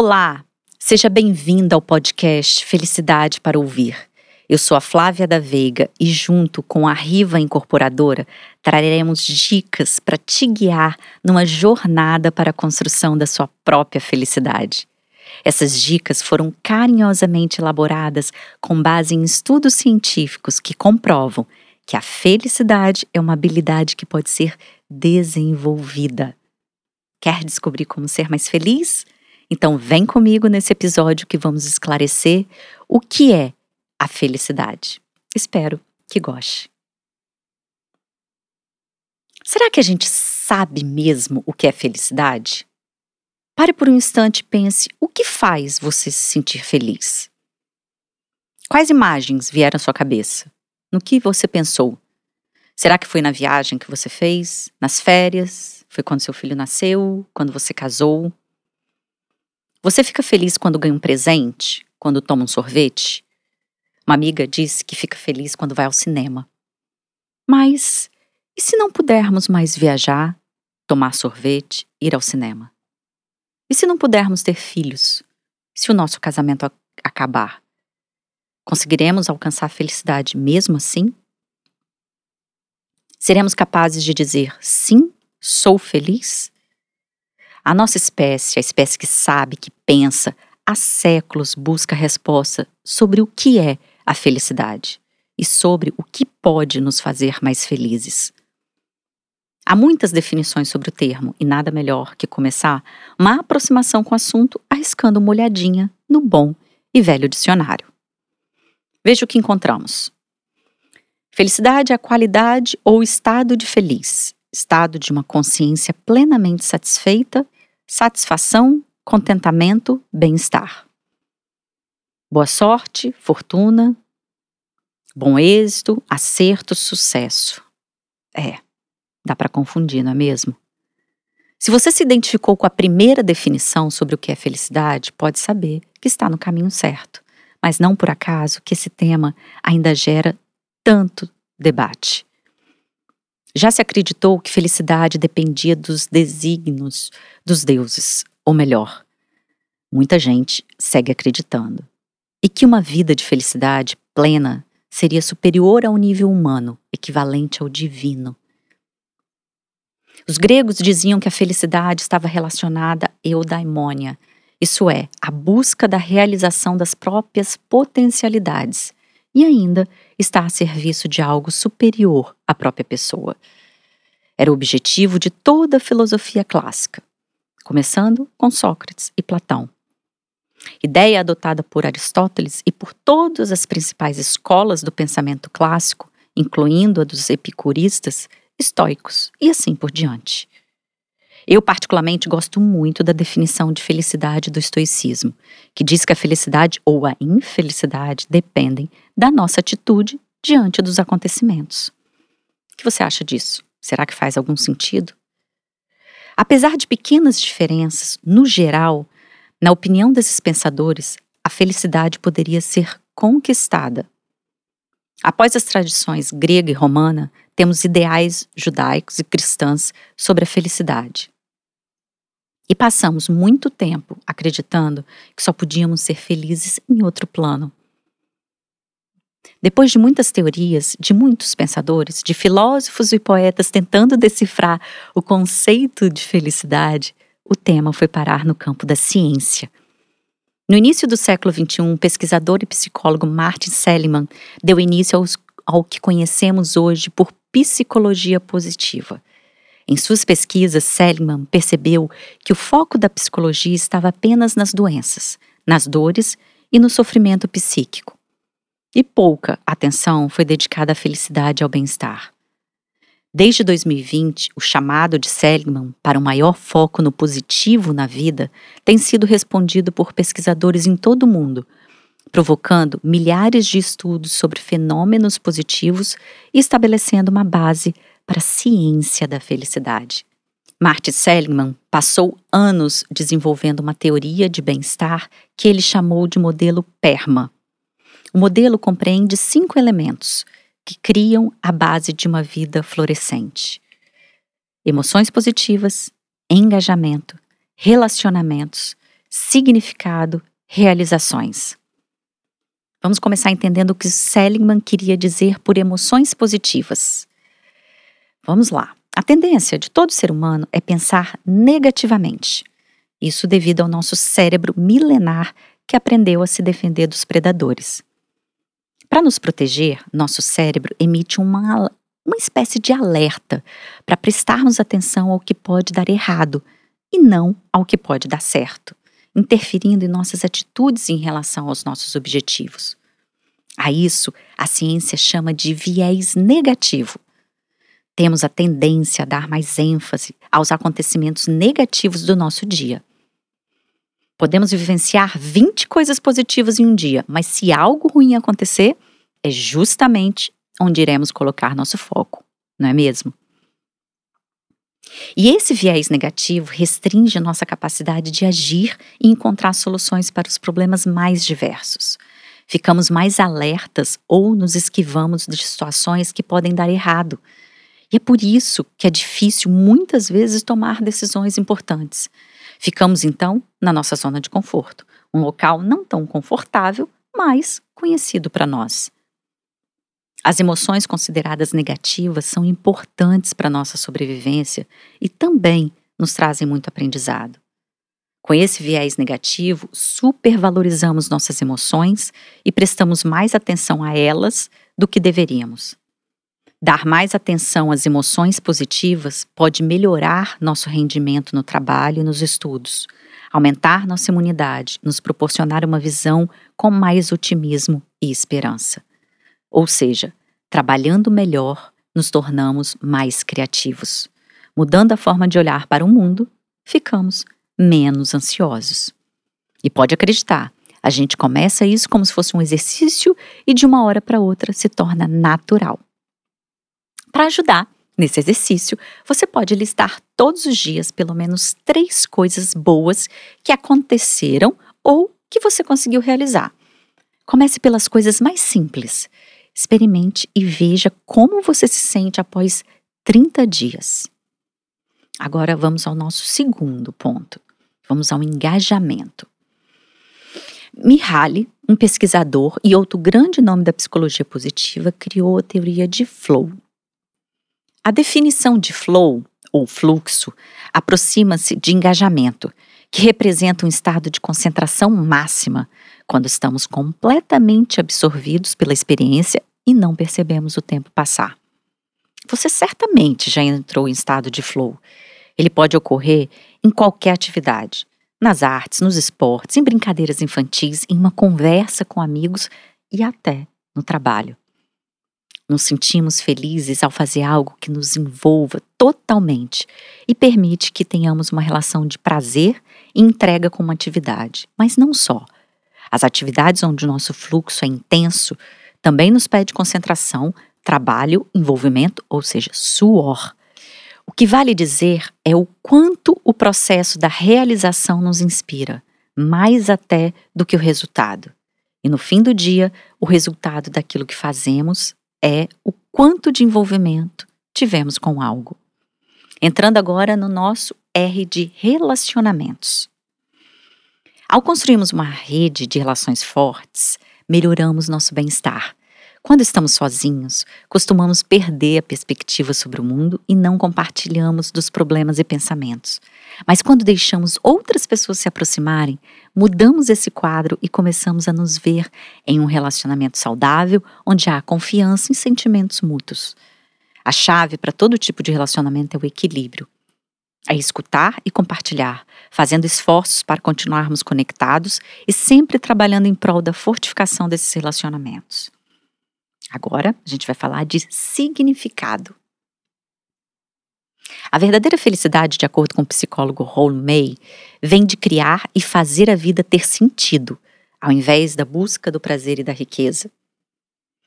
Olá, seja bem-vinda ao podcast Felicidade para Ouvir. Eu sou a Flávia da Veiga e, junto com a Riva Incorporadora, traremos dicas para te guiar numa jornada para a construção da sua própria felicidade. Essas dicas foram carinhosamente elaboradas com base em estudos científicos que comprovam que a felicidade é uma habilidade que pode ser desenvolvida. Quer descobrir como ser mais feliz? Então, vem comigo nesse episódio que vamos esclarecer o que é a felicidade. Espero que goste. Será que a gente sabe mesmo o que é felicidade? Pare por um instante e pense: o que faz você se sentir feliz? Quais imagens vieram à sua cabeça? No que você pensou? Será que foi na viagem que você fez? Nas férias? Foi quando seu filho nasceu? Quando você casou? Você fica feliz quando ganha um presente? Quando toma um sorvete? Uma amiga disse que fica feliz quando vai ao cinema. Mas e se não pudermos mais viajar, tomar sorvete, ir ao cinema? E se não pudermos ter filhos? Se o nosso casamento acabar? Conseguiremos alcançar a felicidade mesmo assim? Seremos capazes de dizer sim, sou feliz? A nossa espécie, a espécie que sabe, que pensa, há séculos busca resposta sobre o que é a felicidade e sobre o que pode nos fazer mais felizes. Há muitas definições sobre o termo e nada melhor que começar uma aproximação com o assunto arriscando uma olhadinha no bom e velho dicionário. Veja o que encontramos. Felicidade é a qualidade ou estado de feliz, estado de uma consciência plenamente satisfeita satisfação, contentamento, bem-estar. Boa sorte, fortuna, bom êxito, acerto, sucesso. É, dá para confundir, não é mesmo? Se você se identificou com a primeira definição sobre o que é felicidade, pode saber que está no caminho certo, mas não por acaso que esse tema ainda gera tanto debate. Já se acreditou que felicidade dependia dos desígnios dos deuses, ou melhor, muita gente segue acreditando. E que uma vida de felicidade plena seria superior ao nível humano, equivalente ao divino. Os gregos diziam que a felicidade estava relacionada à eudaimônia, isso é, a busca da realização das próprias potencialidades, e ainda está a serviço de algo superior à própria pessoa. Era o objetivo de toda a filosofia clássica, começando com Sócrates e Platão. Ideia adotada por Aristóteles e por todas as principais escolas do pensamento clássico, incluindo a dos epicuristas, estoicos e assim por diante. Eu, particularmente, gosto muito da definição de felicidade do estoicismo, que diz que a felicidade ou a infelicidade dependem da nossa atitude diante dos acontecimentos. O que você acha disso? Será que faz algum sentido? Apesar de pequenas diferenças, no geral, na opinião desses pensadores, a felicidade poderia ser conquistada. Após as tradições grega e romana, temos ideais judaicos e cristãs sobre a felicidade. E passamos muito tempo acreditando que só podíamos ser felizes em outro plano. Depois de muitas teorias, de muitos pensadores, de filósofos e poetas tentando decifrar o conceito de felicidade, o tema foi parar no campo da ciência. No início do século XXI, o pesquisador e psicólogo Martin Seligman deu início aos, ao que conhecemos hoje por psicologia positiva. Em suas pesquisas, Seligman percebeu que o foco da psicologia estava apenas nas doenças, nas dores e no sofrimento psíquico. E pouca atenção foi dedicada à felicidade e ao bem-estar. Desde 2020, o chamado de Seligman para um maior foco no positivo na vida tem sido respondido por pesquisadores em todo o mundo, provocando milhares de estudos sobre fenômenos positivos e estabelecendo uma base para a ciência da felicidade. Martin Seligman passou anos desenvolvendo uma teoria de bem-estar que ele chamou de modelo PERMA. O modelo compreende cinco elementos que criam a base de uma vida florescente: emoções positivas, engajamento, relacionamentos, significado, realizações. Vamos começar entendendo o que Seligman queria dizer por emoções positivas. Vamos lá. A tendência de todo ser humano é pensar negativamente. Isso devido ao nosso cérebro milenar que aprendeu a se defender dos predadores. Para nos proteger, nosso cérebro emite uma, uma espécie de alerta para prestarmos atenção ao que pode dar errado e não ao que pode dar certo, interferindo em nossas atitudes em relação aos nossos objetivos. A isso, a ciência chama de viés negativo. Temos a tendência a dar mais ênfase aos acontecimentos negativos do nosso dia. Podemos vivenciar 20 coisas positivas em um dia, mas se algo ruim acontecer, é justamente onde iremos colocar nosso foco, não é mesmo? E esse viés negativo restringe nossa capacidade de agir e encontrar soluções para os problemas mais diversos. Ficamos mais alertas ou nos esquivamos de situações que podem dar errado. E é por isso que é difícil muitas vezes tomar decisões importantes. Ficamos então na nossa zona de conforto, um local não tão confortável, mas conhecido para nós. As emoções consideradas negativas são importantes para nossa sobrevivência e também nos trazem muito aprendizado. Com esse viés negativo, supervalorizamos nossas emoções e prestamos mais atenção a elas do que deveríamos. Dar mais atenção às emoções positivas pode melhorar nosso rendimento no trabalho e nos estudos, aumentar nossa imunidade, nos proporcionar uma visão com mais otimismo e esperança. Ou seja, trabalhando melhor, nos tornamos mais criativos. Mudando a forma de olhar para o mundo, ficamos menos ansiosos. E pode acreditar, a gente começa isso como se fosse um exercício e de uma hora para outra se torna natural. Para ajudar nesse exercício, você pode listar todos os dias pelo menos três coisas boas que aconteceram ou que você conseguiu realizar. Comece pelas coisas mais simples. Experimente e veja como você se sente após 30 dias. Agora vamos ao nosso segundo ponto. Vamos ao engajamento. Mihaly, um pesquisador e outro grande nome da psicologia positiva, criou a teoria de flow. A definição de flow, ou fluxo, aproxima-se de engajamento, que representa um estado de concentração máxima, quando estamos completamente absorvidos pela experiência e não percebemos o tempo passar. Você certamente já entrou em estado de flow. Ele pode ocorrer em qualquer atividade, nas artes, nos esportes, em brincadeiras infantis, em uma conversa com amigos e até no trabalho. Nos sentimos felizes ao fazer algo que nos envolva totalmente e permite que tenhamos uma relação de prazer e entrega com uma atividade, mas não só. As atividades onde o nosso fluxo é intenso também nos pede concentração, trabalho, envolvimento, ou seja, suor. O que vale dizer é o quanto o processo da realização nos inspira, mais até do que o resultado. E no fim do dia, o resultado daquilo que fazemos é o quanto de envolvimento tivemos com algo. Entrando agora no nosso R de relacionamentos. Ao construirmos uma rede de relações fortes, melhoramos nosso bem-estar. Quando estamos sozinhos, costumamos perder a perspectiva sobre o mundo e não compartilhamos dos problemas e pensamentos. Mas quando deixamos outras pessoas se aproximarem, mudamos esse quadro e começamos a nos ver em um relacionamento saudável, onde há confiança e sentimentos mútuos. A chave para todo tipo de relacionamento é o equilíbrio é escutar e compartilhar, fazendo esforços para continuarmos conectados e sempre trabalhando em prol da fortificação desses relacionamentos. Agora, a gente vai falar de significado. A verdadeira felicidade, de acordo com o psicólogo Raul May, vem de criar e fazer a vida ter sentido, ao invés da busca do prazer e da riqueza.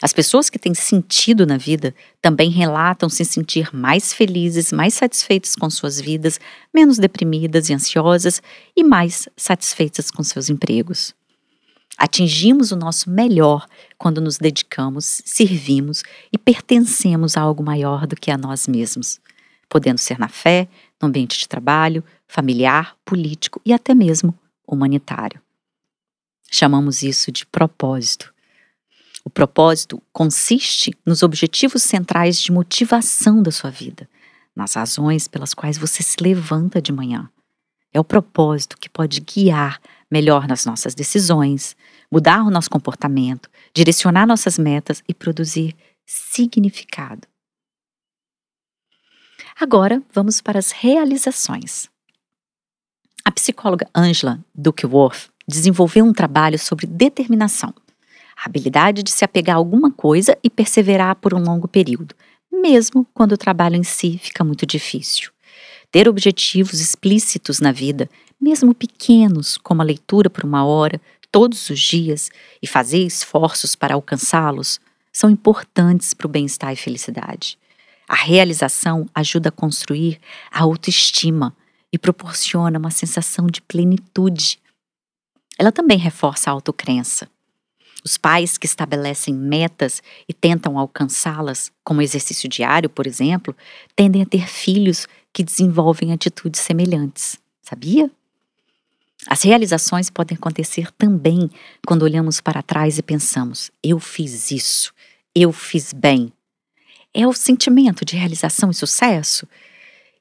As pessoas que têm sentido na vida também relatam se sentir mais felizes, mais satisfeitas com suas vidas, menos deprimidas e ansiosas e mais satisfeitas com seus empregos. Atingimos o nosso melhor quando nos dedicamos, servimos e pertencemos a algo maior do que a nós mesmos, podendo ser na fé, no ambiente de trabalho, familiar, político e até mesmo humanitário. Chamamos isso de propósito. O propósito consiste nos objetivos centrais de motivação da sua vida, nas razões pelas quais você se levanta de manhã. É o propósito que pode guiar melhor nas nossas decisões, mudar o nosso comportamento, direcionar nossas metas e produzir significado. Agora vamos para as realizações. A psicóloga Angela Duckworth desenvolveu um trabalho sobre determinação, a habilidade de se apegar a alguma coisa e perseverar por um longo período, mesmo quando o trabalho em si fica muito difícil. Ter objetivos explícitos na vida, mesmo pequenos, como a leitura por uma hora, todos os dias, e fazer esforços para alcançá-los, são importantes para o bem-estar e felicidade. A realização ajuda a construir a autoestima e proporciona uma sensação de plenitude. Ela também reforça a autocrença. Os pais que estabelecem metas e tentam alcançá-las, como exercício diário, por exemplo, tendem a ter filhos que desenvolvem atitudes semelhantes. Sabia? As realizações podem acontecer também quando olhamos para trás e pensamos: eu fiz isso, eu fiz bem. É o sentimento de realização e sucesso.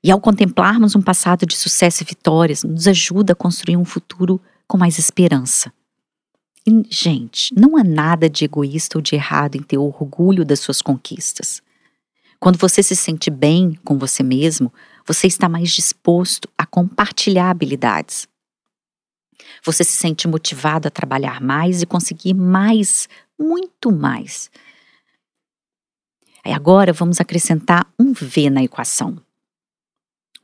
E ao contemplarmos um passado de sucesso e vitórias, nos ajuda a construir um futuro com mais esperança. E, gente, não há nada de egoísta ou de errado em ter orgulho das suas conquistas. Quando você se sente bem com você mesmo, você está mais disposto a compartilhar habilidades. Você se sente motivado a trabalhar mais e conseguir mais, muito mais. Aí agora vamos acrescentar um V na equação.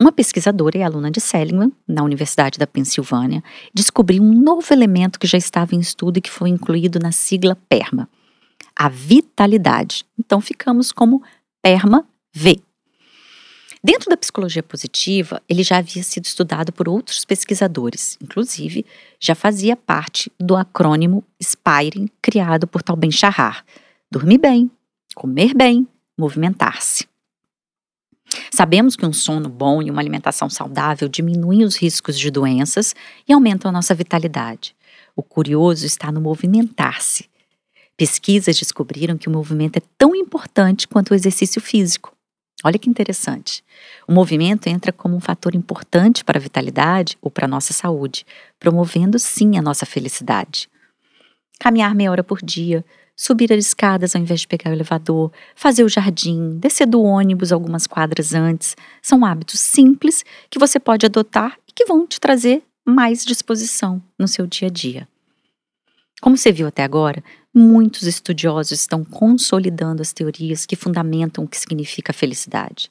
Uma pesquisadora e aluna de Seligman, na Universidade da Pensilvânia, descobriu um novo elemento que já estava em estudo e que foi incluído na sigla PERMA, a vitalidade. Então ficamos como PERMA-V. Dentro da psicologia positiva, ele já havia sido estudado por outros pesquisadores, inclusive já fazia parte do acrônimo SPIRE, criado por Tal Ben Shahar. Dormir bem, comer bem, movimentar-se. Sabemos que um sono bom e uma alimentação saudável diminuem os riscos de doenças e aumentam a nossa vitalidade. O curioso está no movimentar-se. Pesquisas descobriram que o movimento é tão importante quanto o exercício físico. Olha que interessante. O movimento entra como um fator importante para a vitalidade ou para a nossa saúde, promovendo sim a nossa felicidade. Caminhar meia hora por dia, subir as escadas ao invés de pegar o elevador, fazer o jardim, descer do ônibus algumas quadras antes. São hábitos simples que você pode adotar e que vão te trazer mais disposição no seu dia a dia. Como você viu até agora, muitos estudiosos estão consolidando as teorias que fundamentam o que significa felicidade.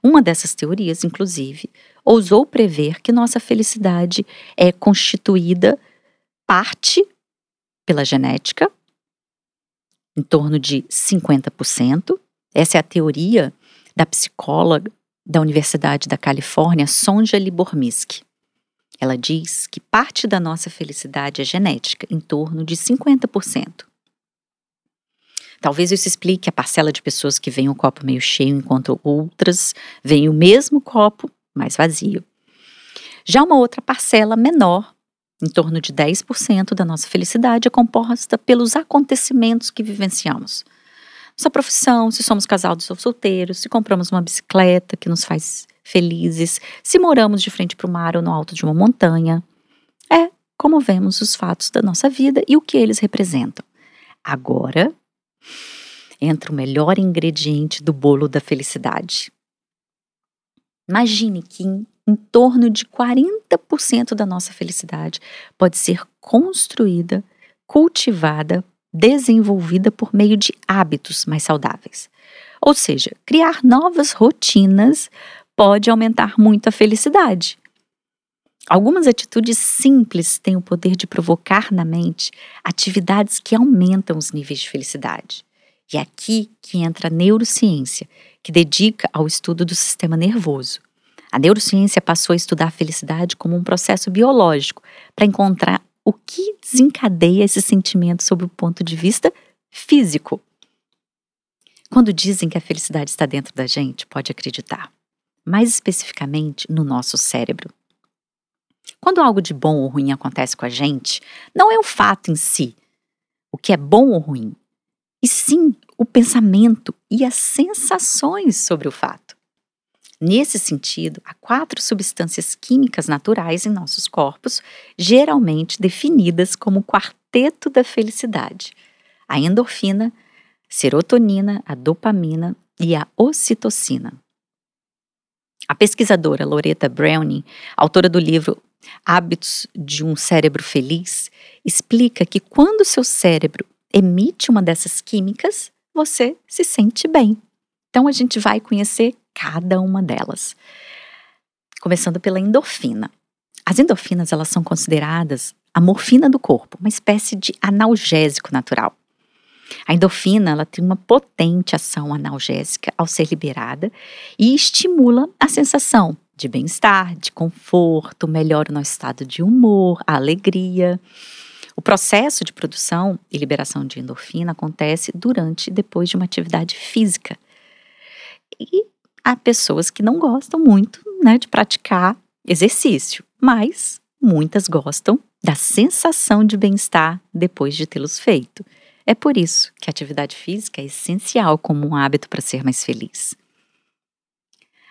Uma dessas teorias, inclusive, ousou prever que nossa felicidade é constituída parte pela genética, em torno de 50%. Essa é a teoria da psicóloga da Universidade da Califórnia, Sonja Libormisky. Ela diz que parte da nossa felicidade é genética, em torno de 50%. Talvez isso explique a parcela de pessoas que veem o copo meio cheio enquanto outras veem o mesmo copo mais vazio. Já uma outra parcela menor em torno de 10% da nossa felicidade é composta pelos acontecimentos que vivenciamos. Nossa profissão, se somos casados ou solteiros, se compramos uma bicicleta que nos faz felizes, se moramos de frente para o mar ou no alto de uma montanha. É como vemos os fatos da nossa vida e o que eles representam. Agora entra o melhor ingrediente do bolo da felicidade. Imagine que em em torno de 40% da nossa felicidade pode ser construída, cultivada, desenvolvida por meio de hábitos mais saudáveis. Ou seja, criar novas rotinas pode aumentar muito a felicidade. Algumas atitudes simples têm o poder de provocar na mente atividades que aumentam os níveis de felicidade. E é aqui que entra a neurociência, que dedica ao estudo do sistema nervoso. A neurociência passou a estudar a felicidade como um processo biológico para encontrar o que desencadeia esse sentimento sob o ponto de vista físico. Quando dizem que a felicidade está dentro da gente, pode acreditar. Mais especificamente, no nosso cérebro. Quando algo de bom ou ruim acontece com a gente, não é o fato em si, o que é bom ou ruim, e sim o pensamento e as sensações sobre o fato. Nesse sentido, há quatro substâncias químicas naturais em nossos corpos, geralmente definidas como quarteto da felicidade: a endorfina, serotonina, a dopamina e a ocitocina. A pesquisadora Loretta Browning, autora do livro Hábitos de um Cérebro Feliz, explica que quando seu cérebro emite uma dessas químicas, você se sente bem. Então a gente vai conhecer cada uma delas. Começando pela endorfina. As endorfinas elas são consideradas a morfina do corpo, uma espécie de analgésico natural. A endorfina ela tem uma potente ação analgésica ao ser liberada e estimula a sensação de bem-estar, de conforto, melhora o nosso estado de humor, a alegria. O processo de produção e liberação de endorfina acontece durante e depois de uma atividade física. E há pessoas que não gostam muito né, de praticar exercício, mas muitas gostam da sensação de bem-estar depois de tê-los feito. É por isso que a atividade física é essencial como um hábito para ser mais feliz.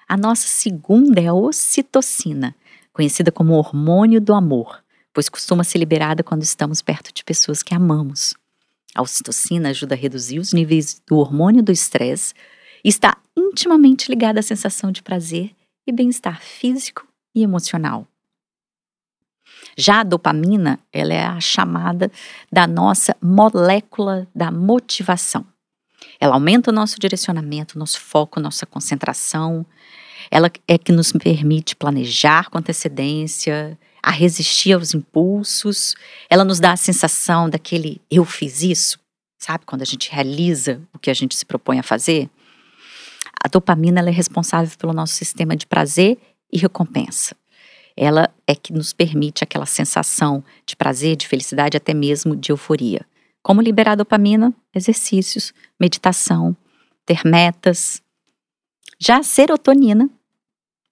A nossa segunda é a ocitocina, conhecida como hormônio do amor, pois costuma ser liberada quando estamos perto de pessoas que amamos. A ocitocina ajuda a reduzir os níveis do hormônio do estresse e está intimamente ligada à sensação de prazer e bem-estar físico e emocional. Já a dopamina, ela é a chamada da nossa molécula da motivação. Ela aumenta o nosso direcionamento, nosso foco, nossa concentração. Ela é que nos permite planejar com antecedência, a resistir aos impulsos. Ela nos dá a sensação daquele eu fiz isso, sabe? Quando a gente realiza o que a gente se propõe a fazer. A dopamina é responsável pelo nosso sistema de prazer e recompensa ela é que nos permite aquela sensação de prazer, de felicidade, até mesmo de euforia. Como liberar dopamina? Exercícios, meditação, ter metas. Já a serotonina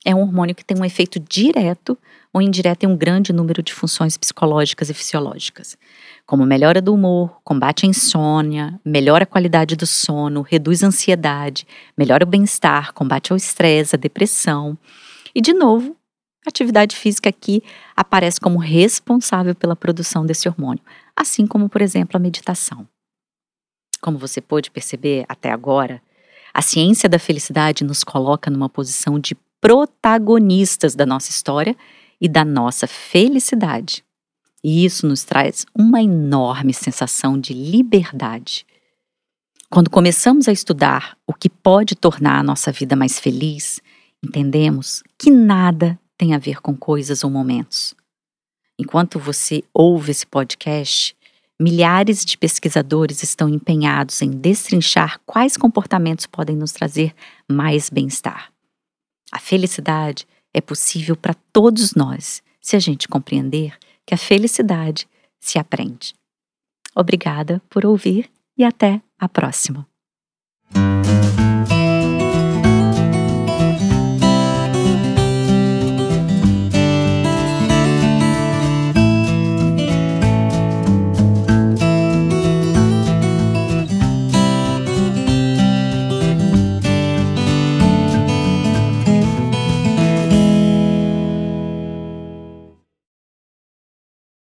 é um hormônio que tem um efeito direto ou indireto em um grande número de funções psicológicas e fisiológicas, como melhora do humor, combate a insônia, melhora a qualidade do sono, reduz a ansiedade, melhora o bem-estar, combate ao estresse, a depressão. E, de novo, a atividade física aqui aparece como responsável pela produção desse hormônio, assim como, por exemplo, a meditação. Como você pôde perceber até agora, a ciência da felicidade nos coloca numa posição de protagonistas da nossa história e da nossa felicidade. E isso nos traz uma enorme sensação de liberdade. Quando começamos a estudar o que pode tornar a nossa vida mais feliz, entendemos que nada tem a ver com coisas ou momentos. Enquanto você ouve esse podcast, milhares de pesquisadores estão empenhados em destrinchar quais comportamentos podem nos trazer mais bem-estar. A felicidade é possível para todos nós se a gente compreender que a felicidade se aprende. Obrigada por ouvir e até a próxima.